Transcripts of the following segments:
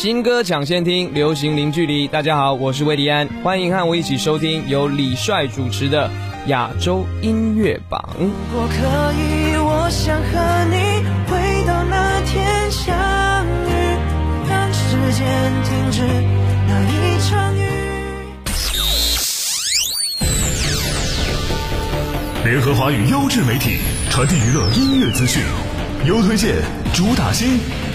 新歌抢先听，流行零距离。大家好，我是魏迪安，欢迎和我一起收听由李帅主持的亚洲音乐榜。如果可以，我想和你回到那天相遇，让时间停止那一场雨。联合华语优质媒体，传递娱乐音乐资讯，优推荐，主打新，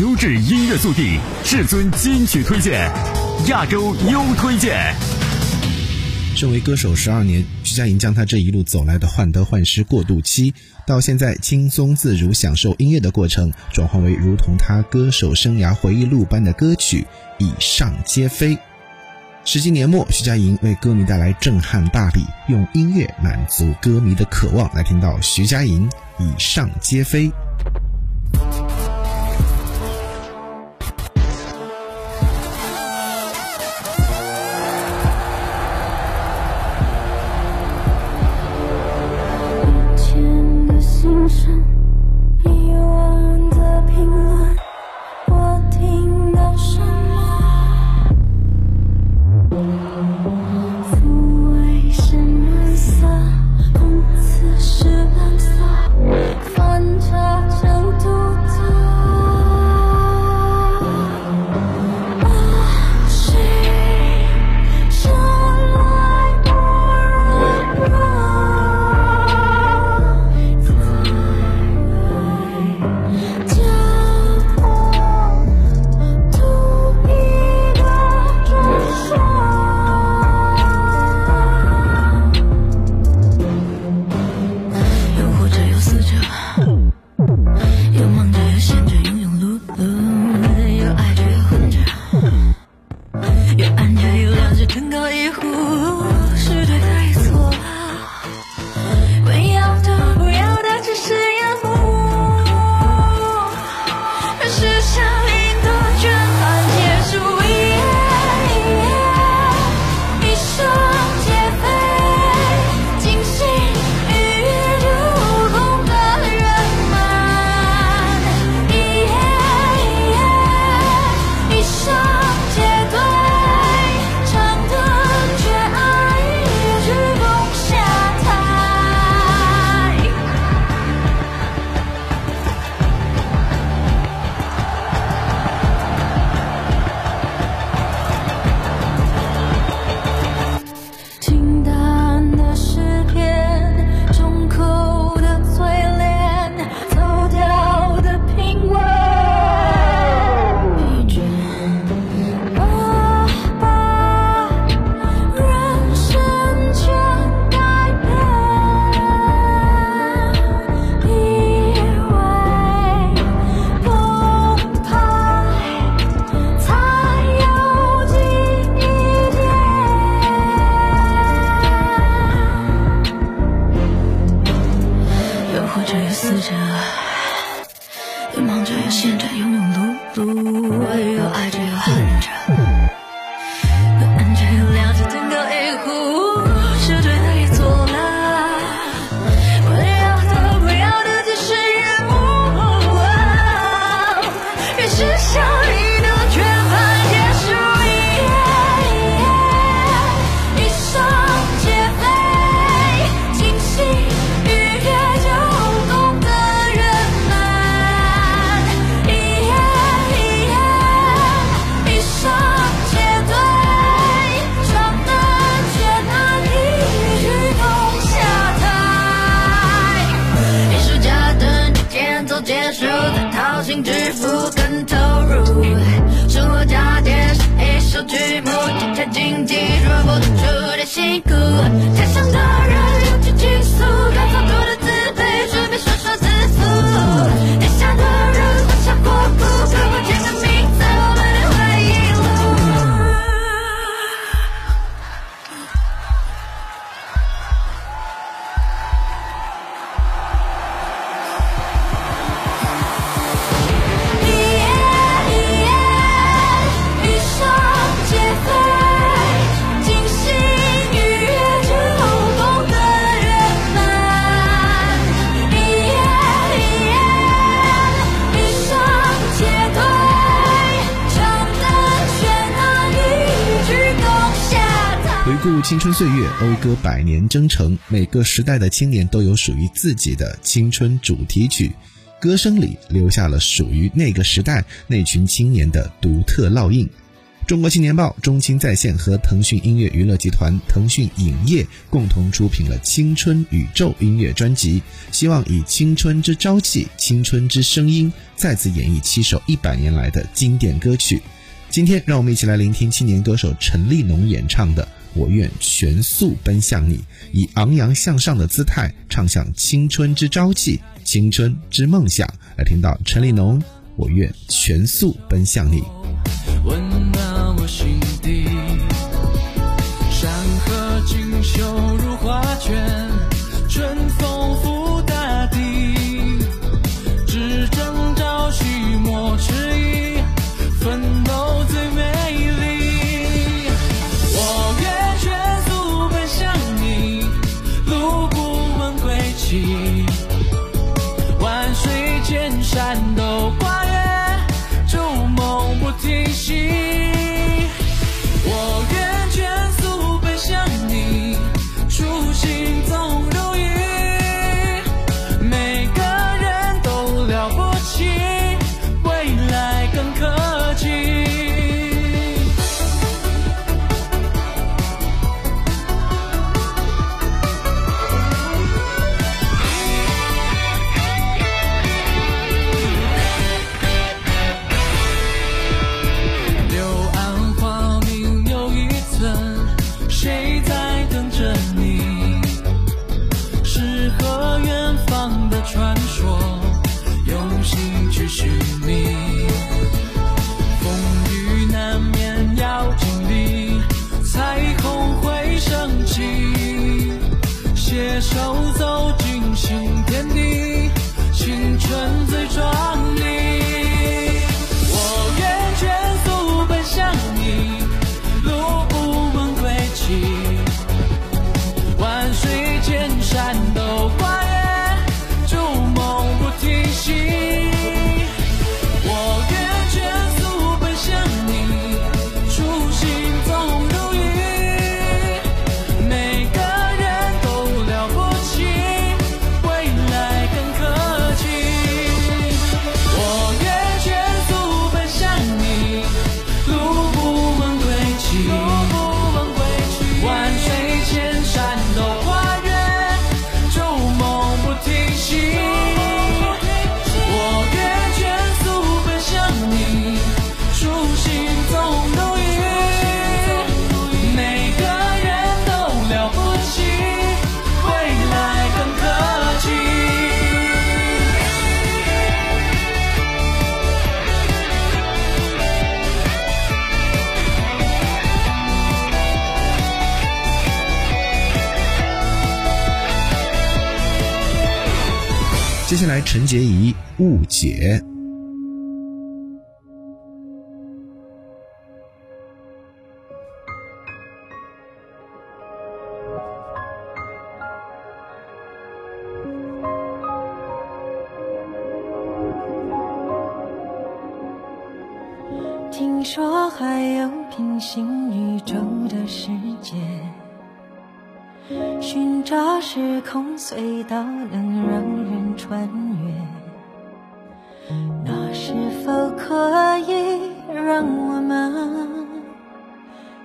优质音乐速递，至尊金曲推荐，亚洲优推荐。身为歌手十二年，徐佳莹将她这一路走来的患得患失过渡期，到现在轻松自如享受音乐的过程，转换为如同她歌手生涯回忆录般的歌曲，以上皆非。十几年末，徐佳莹为歌迷带来震撼大礼，用音乐满足歌迷的渴望。来听到徐佳莹《以上皆非》。又或者有死者，有忙着，有闲着，庸庸碌碌，有爱着，又恨着。间奏结束，再掏心支付更投入。生活加点是一首剧目，节前经济说不出的辛苦。顾青春岁月，讴歌百年征程，每个时代的青年都有属于自己的青春主题曲，歌声里留下了属于那个时代那群青年的独特烙印。中国青年报、中青在线和腾讯音乐娱乐集团、腾讯影业共同出品了《青春宇宙》音乐专辑，希望以青春之朝气、青春之声音，再次演绎七首一百年来的经典歌曲。今天，让我们一起来聆听青年歌手陈立农演唱的《我愿全速奔向你》，以昂扬向上的姿态唱响青春之朝气、青春之梦想。来听到陈立农《我愿全速奔向你》。温暖我心底，山河锦绣如画卷，陈洁仪《误解》。听说还有平行宇宙的世界，寻找时空隧道能让穿越，那是否可以让我们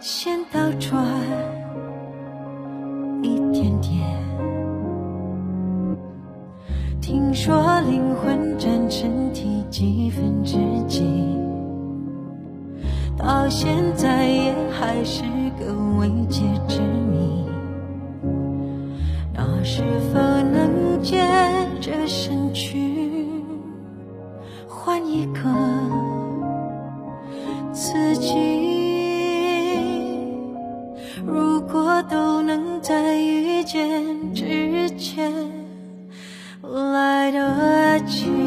先倒转一点点？听说灵魂占身体几分之几？到现在也还是个未解之谜。那是否能见这身躯换一个自己？如果都能在遇见之前来得及。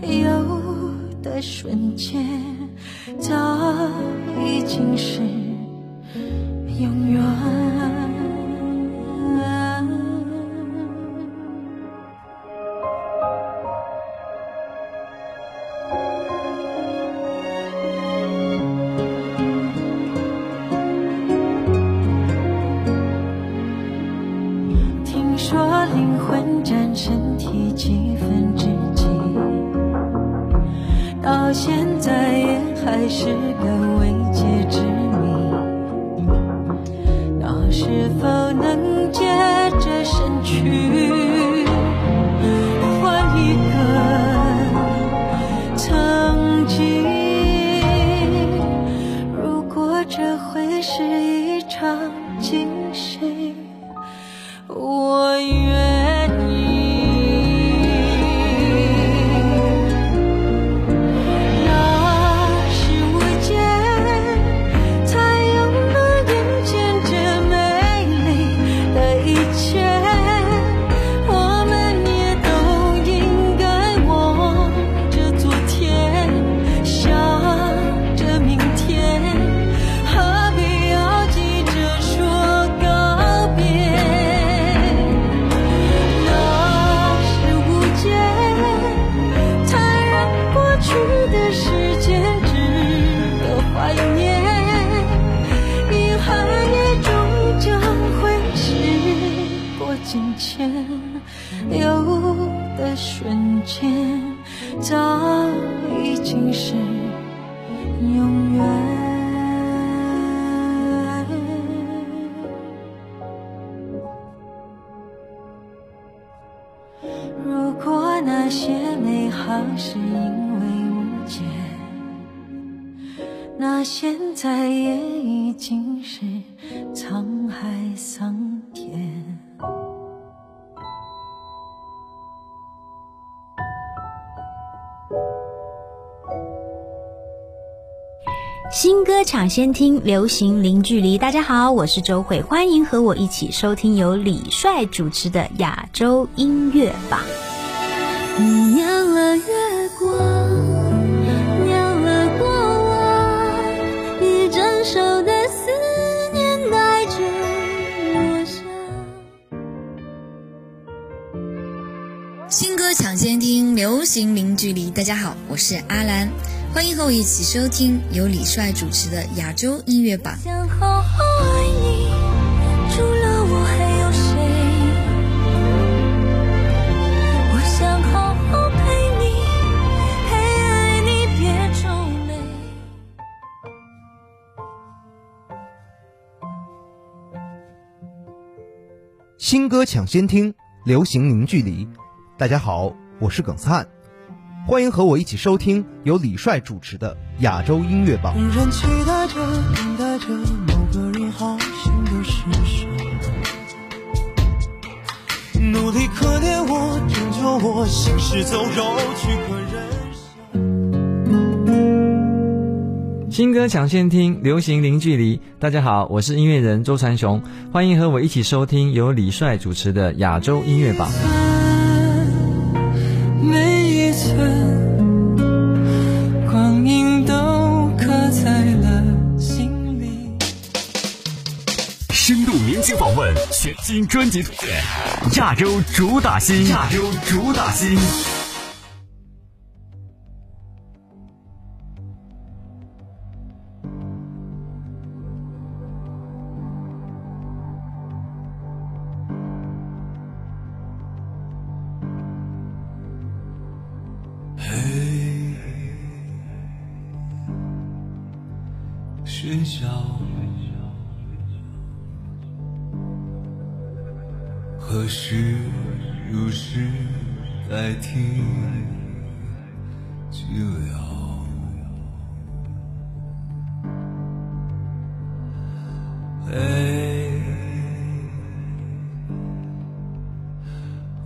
有的瞬间，早已经是永远。早已经是永远。如果那些美好是因为误解，那现在也已经是沧海桑田。新歌抢先听，流行零距离。大家好，我是周慧，欢迎和我一起收听由李帅主持的亚洲音乐榜。你念了月光，念了过往，一整首的思念带着我想。新歌抢先听，流行零距离。大家好，我是阿兰，欢迎和我一起收听由李帅主持的亚洲音乐榜。想好好爱你，除了我还有谁？我想好好陪你，嘿，爱你别皱眉。新歌抢先听，流行零距离。大家好，我是耿灿，欢迎和我一起收听由李帅主持的亚洲音乐榜。人期待着，等待着某个好心的施舍，努力可怜我，拯救我，行尸走肉，躯壳人新歌抢先听，流行零距离。大家好，我是音乐人周传雄，欢迎和我一起收听由李帅主持的亚洲音乐榜。新专辑推荐，亚洲主打新，亚洲主打新。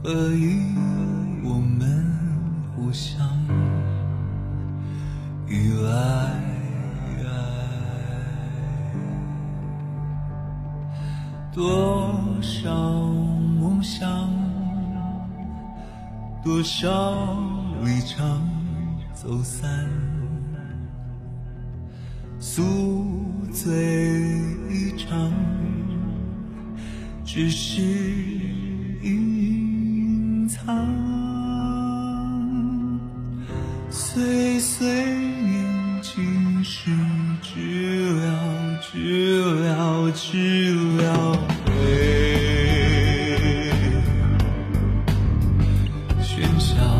可以我们互相依赖？多少梦想，多少离场走散，宿醉一场，只是喧嚣。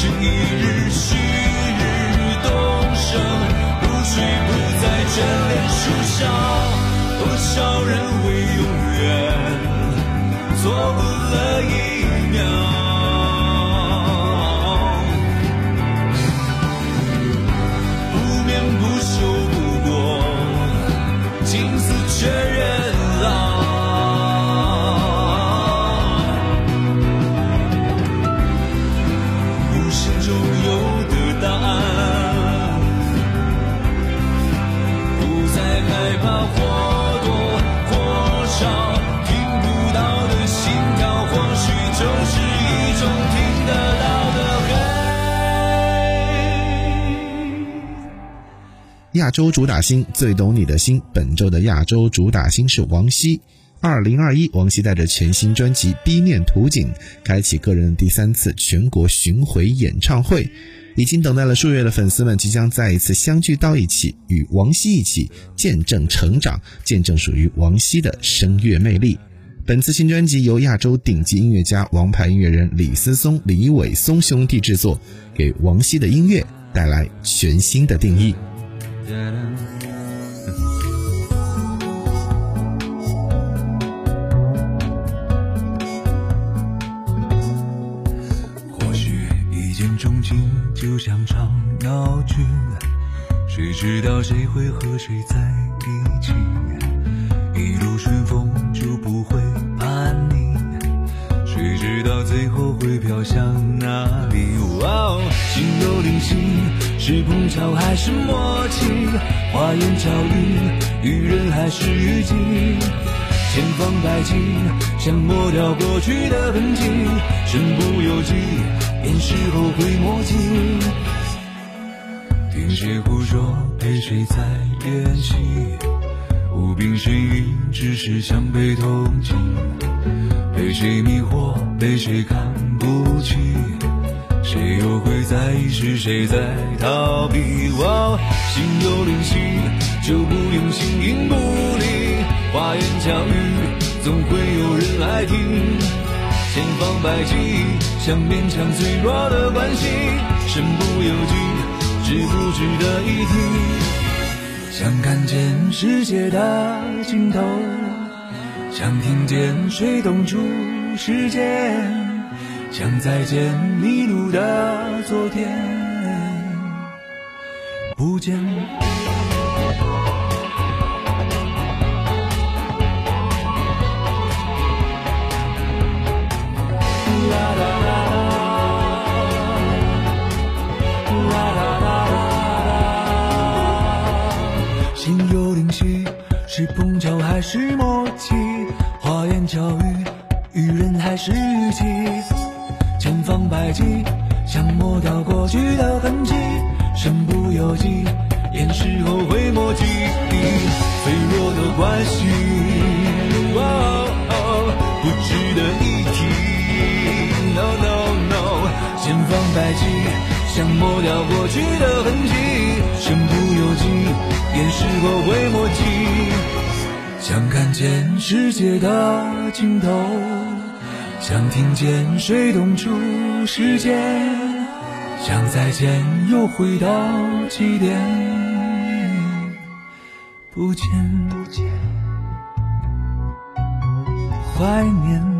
随着一日旭日东升，露水不再眷恋树梢，多少人为永远错过了一秒。亚洲主打星最懂你的心，本周的亚洲主打星是王希。二零二一，王希带着全新专辑《B 面图景》，开启个人第三次全国巡回演唱会。已经等待了数月的粉丝们，即将再一次相聚到一起，与王希一起见证成长，见证属于王希的声乐魅力。本次新专辑由亚洲顶级音乐家、王牌音乐人李思松、李伟松兄弟制作，给王希的音乐带来全新的定义。或许一见钟情就像场闹剧，谁知道谁会和谁在一起？一路顺风就不会叛逆，谁知道最后会飘向哪里？哦，心有灵犀，是碰巧还是默契？花言巧语，遇人还是遇己？千方百计想抹掉过去的痕迹，身不由己，便是后悔莫及。听谁胡说，陪谁在演戏？无病呻吟，只是想被同情。被谁迷惑，被谁看不起？谁又会在意是谁在逃避？哇，心有灵犀，就不用形影不离。花言巧语，总会有人爱听。千方百计想勉强脆弱的关系，身不由己，值不值得一提？想看见世界的尽头，想听见水冻出时间，想再见迷路的昨天，不见。啦啦啦啦，啦啦啦啦。心有灵犀是碰巧还是默契？花言巧语愚人还是语气？千方百计想抹掉过去的痕迹，身不由己，掩饰后悔莫及。脆弱的关系，哦哦不值得一提。No No No，千方百计想抹掉过去的痕迹，身不由己，掩饰后悔莫及。想看见世界的尽头，想听见水冻出时间，想再见又回到起点，不见不见，怀念。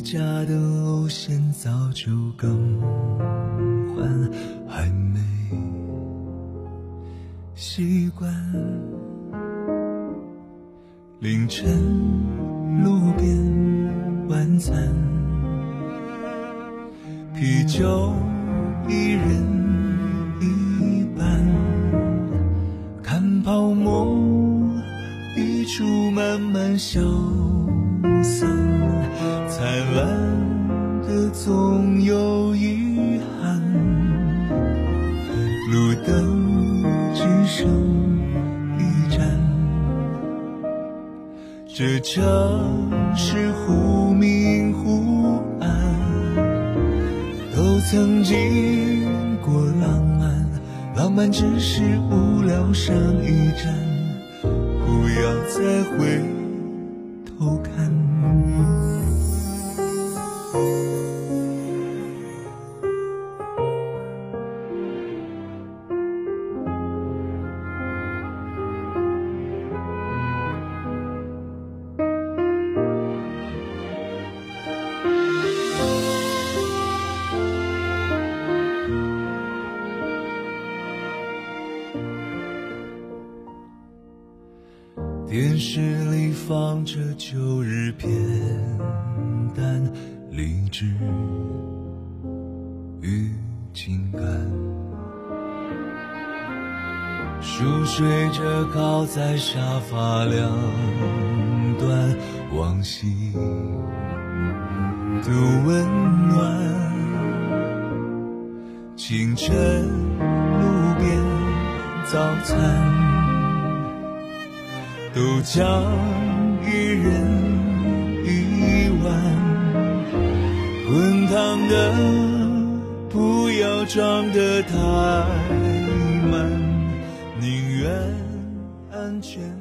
家的路线早就更换，还没习惯。凌晨路边晚餐。啤酒一人一半，看泡沫溢出慢慢消这城市忽明忽暗。都曾经过浪漫，浪漫只是无聊上一站，不要再回头看。旧日片段，励志与情感。熟睡着靠在沙发两端，往昔的温暖。清晨路边早餐。豆浆一人碗，滚烫的不要装得太满，宁愿安全。